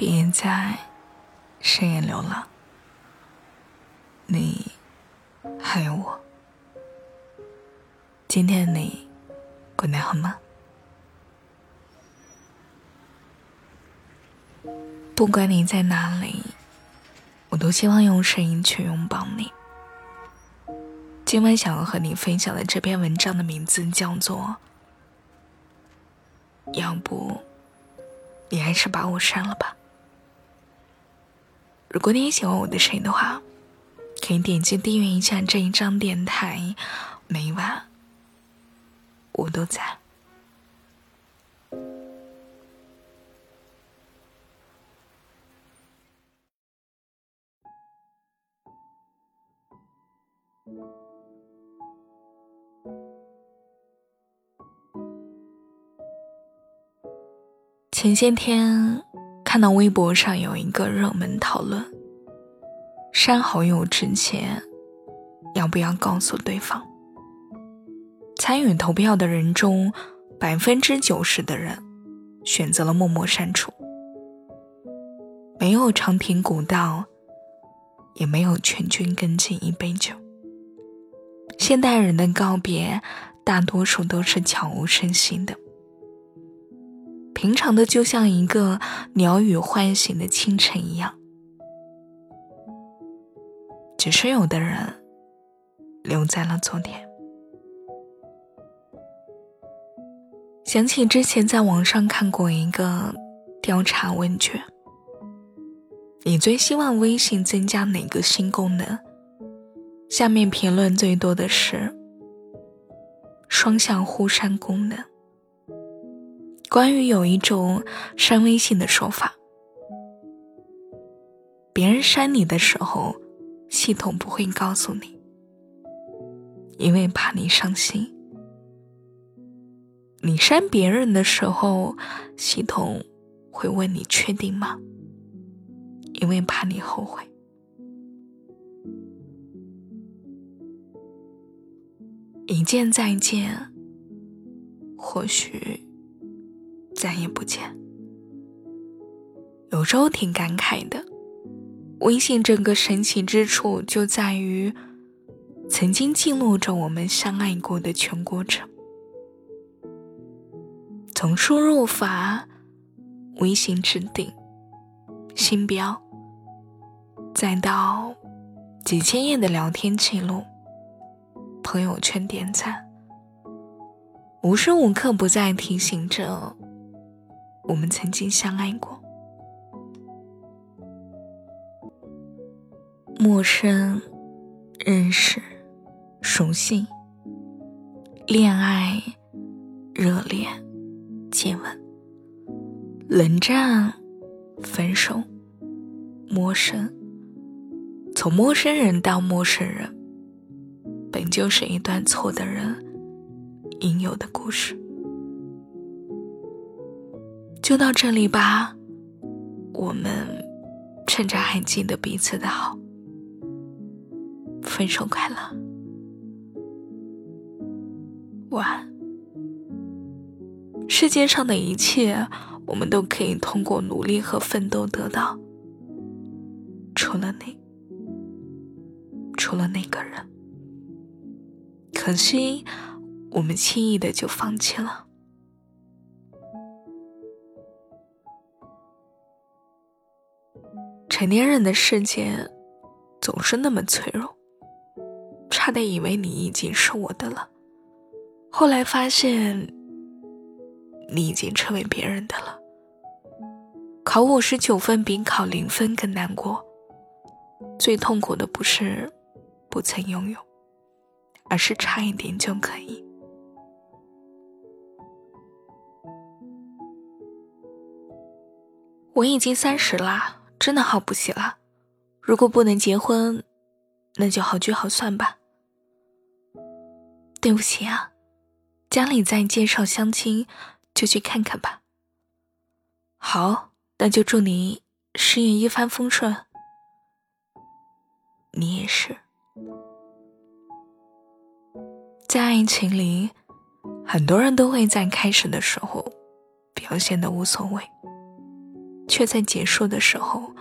别在深夜流浪。你还有我。今天的你过得好吗？不管你在哪里，我都希望用声音去拥抱你。今晚想要和你分享的这篇文章的名字叫做《要不你还是把我删了吧》。如果你也喜欢我的声音的话，可以点击订阅一下这一张电台，每晚我都在。前些天看到微博上有一个热门讨论：删好友之前要不要告诉对方？参与投票的人中，百分之九十的人选择了默默删除，没有长亭古道，也没有全军跟进一杯酒。现代人的告别，大多数都是悄无声息的。平常的，就像一个鸟语唤醒的清晨一样。只是有的人留在了昨天。想起之前在网上看过一个调查问卷：你最希望微信增加哪个新功能？下面评论最多的是双向互删功能。关于有一种删微信的说法，别人删你的时候，系统不会告诉你，因为怕你伤心；你删别人的时候，系统会问你确定吗？因为怕你后悔。一见再见，或许。再也不见。有时候挺感慨的，微信这个神奇之处就在于，曾经记录着我们相爱过的全过程。从输入法、微信置顶、星标，再到几千页的聊天记录、朋友圈点赞，无时无刻不在提醒着。我们曾经相爱过，陌生、认识、熟悉、恋爱、热恋、接吻、冷战、分手、陌生，从陌生人到陌生人，本就是一段错的人应有的故事。就到这里吧，我们趁着还记得彼此的好，分手快乐，晚。世界上的一切，我们都可以通过努力和奋斗得到，除了你，除了那个人，可惜我们轻易的就放弃了。成年人的世界总是那么脆弱，差点以为你已经是我的了，后来发现你已经成为别人的了。考五十九分比考零分更难过，最痛苦的不是不曾拥有，而是差一点就可以。我已经三十啦。真的好不起了，如果不能结婚，那就好聚好散吧。对不起啊，家里在介绍相亲，就去看看吧。好，那就祝你事业一帆风顺。你也是，在爱情里，很多人都会在开始的时候表现的无所谓。却在结束的时候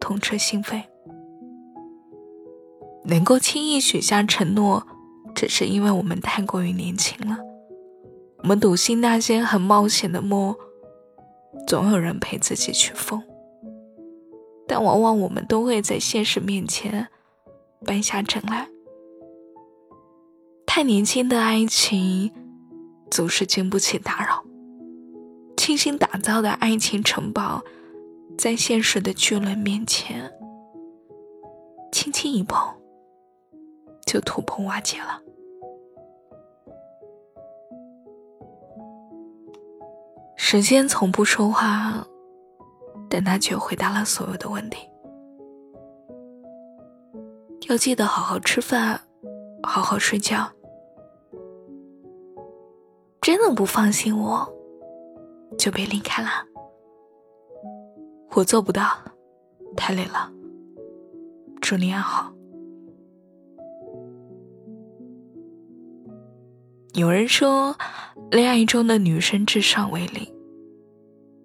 痛彻心扉。能够轻易许下承诺，只是因为我们太过于年轻了。我们笃信那些很冒险的梦，总有人陪自己去疯。但往往我们都会在现实面前败下阵来。太年轻的爱情，总是经不起打扰。精心打造的爱情城堡，在现实的巨轮面前，轻轻一碰，就土崩瓦解了。时间从不说话。但他却回答了所有的问题。要记得好好吃饭，好好睡觉。真的不放心我，就别离开了。我做不到，太累了。祝你安好。有人说，恋爱中的女生智商为零，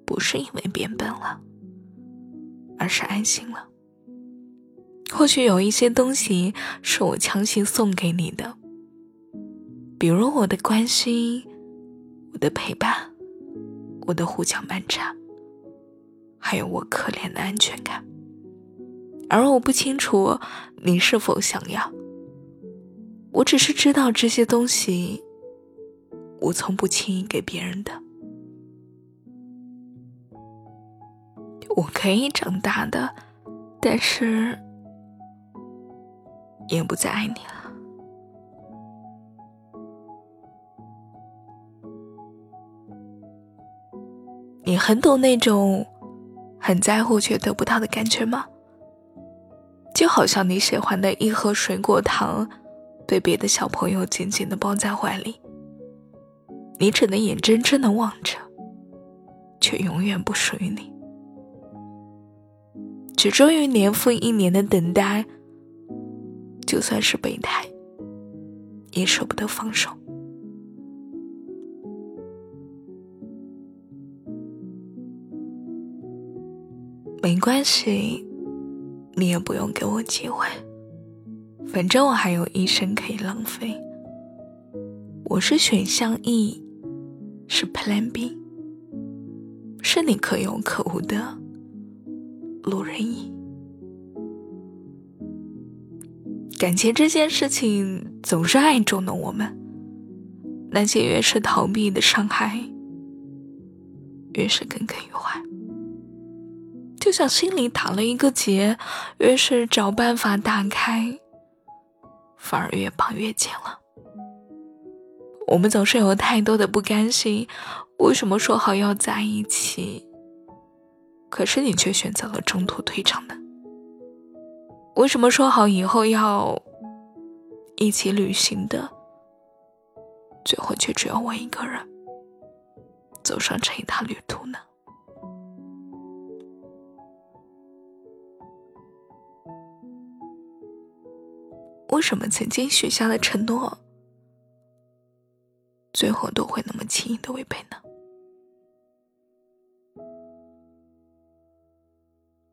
不是因为变笨了。而是安心了。或许有一些东西是我强行送给你的，比如我的关心，我的陪伴，我的胡搅蛮缠，还有我可怜的安全感。而我不清楚你是否想要，我只是知道这些东西，我从不轻易给别人的。我可以长大的，但是也不再爱你了。你很懂那种很在乎却得不到的感觉吗？就好像你喜欢的一盒水果糖，被别的小朋友紧紧的抱在怀里，你只能眼睁睁的望着，却永远不属于你。只终于年复一年的等待，就算是备胎，也舍不得放手。没关系，你也不用给我机会，反正我还有一生可以浪费。我是选项 E，是 Plan B，是你可有可无的。路人乙，感情这件事情总是爱中的我们，那些越是逃避的伤害，越是耿耿于怀。就像心里打了一个结，越是找办法打开，反而越绑越紧了。我们总是有太多的不甘心，为什么说好要在一起？可是你却选择了中途退场呢，为什么说好以后要一起旅行的，最后却只有我一个人走上这一趟旅途呢？为什么曾经许下的承诺，最后都会那么轻易的违背呢？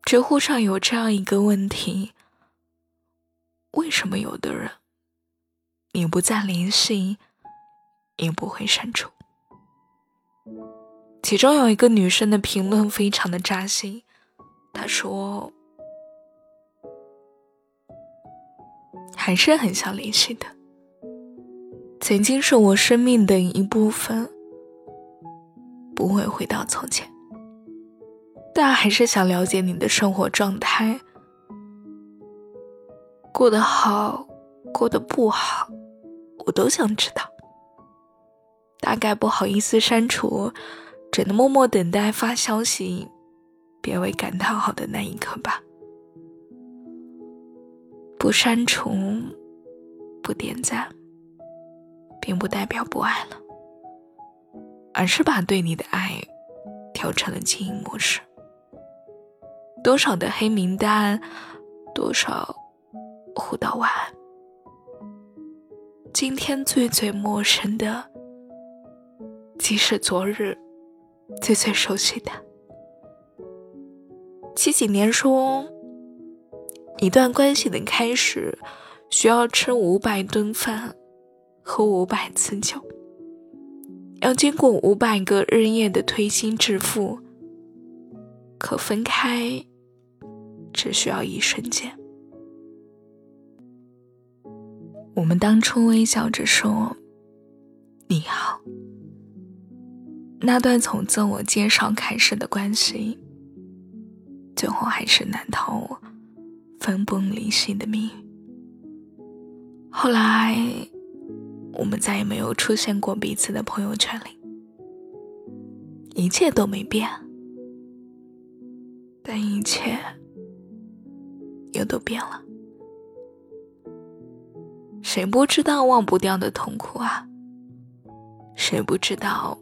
知乎上有这样一个问题：为什么有的人你不再联系，也不会删除？其中有一个女生的评论非常的扎心，她说：“还是很想联系的，曾经是我生命的一部分，不会回到从前。”但还是想了解你的生活状态，过得好，过得不好，我都想知道。大概不好意思删除，只能默默等待发消息，别为感叹号的那一刻吧。不删除，不点赞，并不代表不爱了，而是把对你的爱调成了静音模式。多少的黑名单，多少互道晚安。今天最最陌生的，即是昨日最最熟悉的。七几年说，一段关系的开始需要吃五百顿饭，喝五百次酒，要经过五百个日夜的推心置腹，可分开只需要一瞬间。我们当初微笑着说：“你好。”那段从自我介绍开始的关系，最后还是难逃我分崩离析的命运。后来，我们再也没有出现过彼此的朋友圈里，一切都没变，但一切又都变了。谁不知道忘不掉的痛苦啊？谁不知道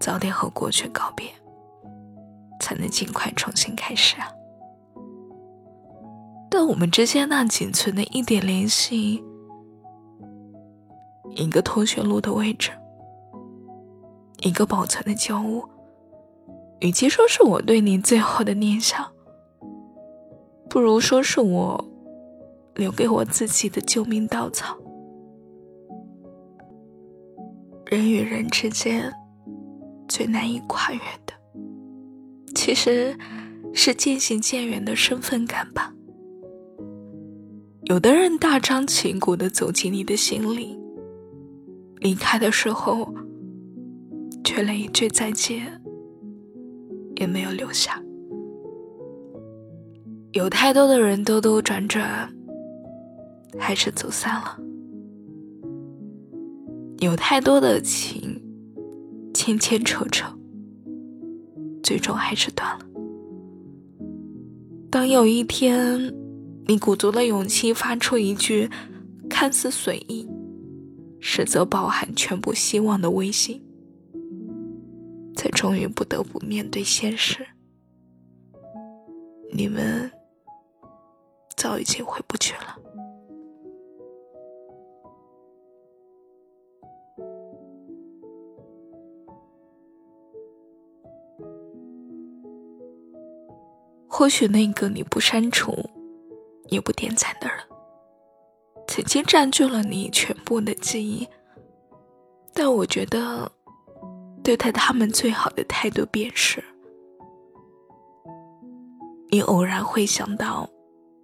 早点和过去告别，才能尽快重新开始啊？但我们之间那仅存的一点联系，一个通讯录的位置，一个保存的旧物，与其说是我对你最后的念想，不如说是我。留给我自己的救命稻草。人与人之间最难以跨越的，其实是渐行渐远的身份感吧。有的人大张旗鼓的走进你的心里，离开的时候，却连一句再见也没有留下。有太多的人兜兜转转。还是走散了，有太多的情，牵牵扯扯，最终还是断了。当有一天，你鼓足了勇气发出一句看似随意，实则饱含全部希望的微信，才终于不得不面对现实，你们早已经回不去了。或许那个你不删除、也不点赞的人，曾经占据了你全部的记忆。但我觉得，对待他们最好的态度便是：你偶然会想到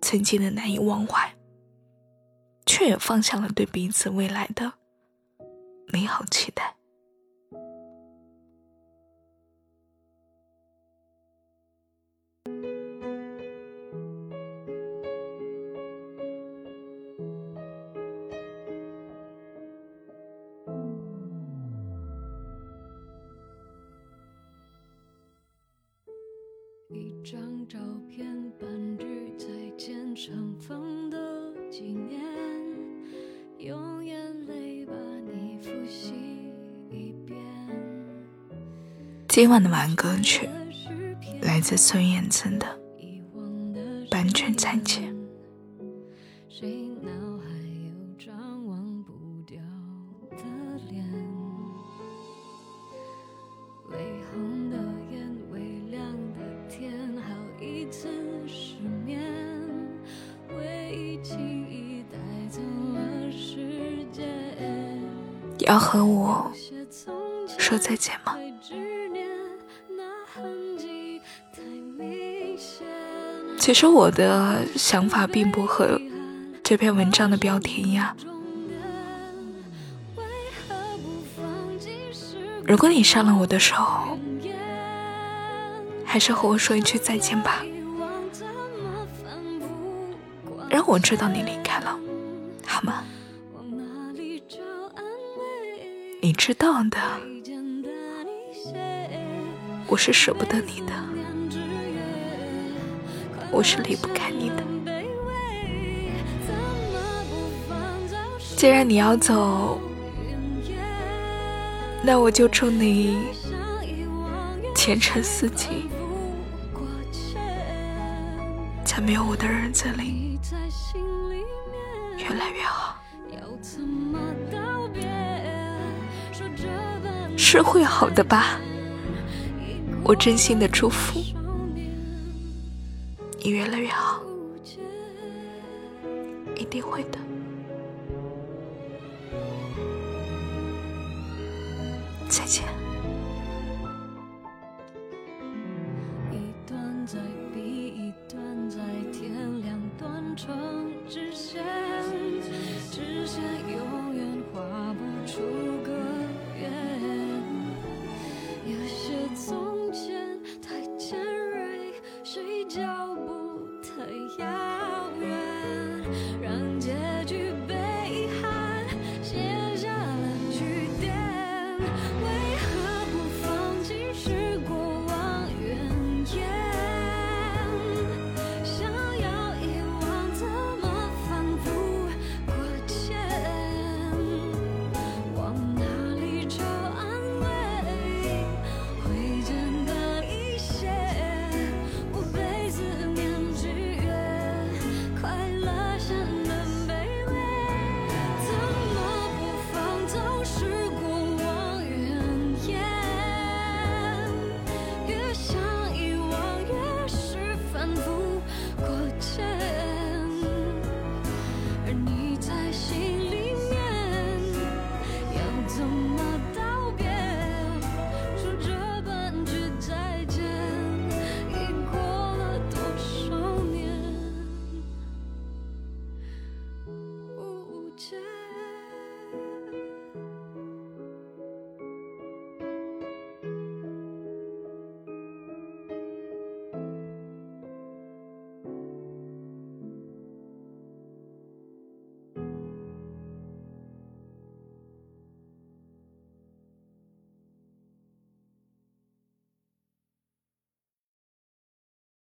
曾经的难以忘怀，却也放下了对彼此未来的美好期待。今晚的晚安歌曲来自孙燕姿的半句再见要和我说再见吗？其实我的想法并不和这篇文章的标题一样。如果你伤了我的手，还是和我说一句再见吧，让我知道你离开了，好吗？你知道的，我是舍不得你的，我是离不开你的。既然你要走，那我就祝你前程似锦，在没有我的日子里越来越好。是会好的吧，我真心的祝福。你越来越好，一定会的。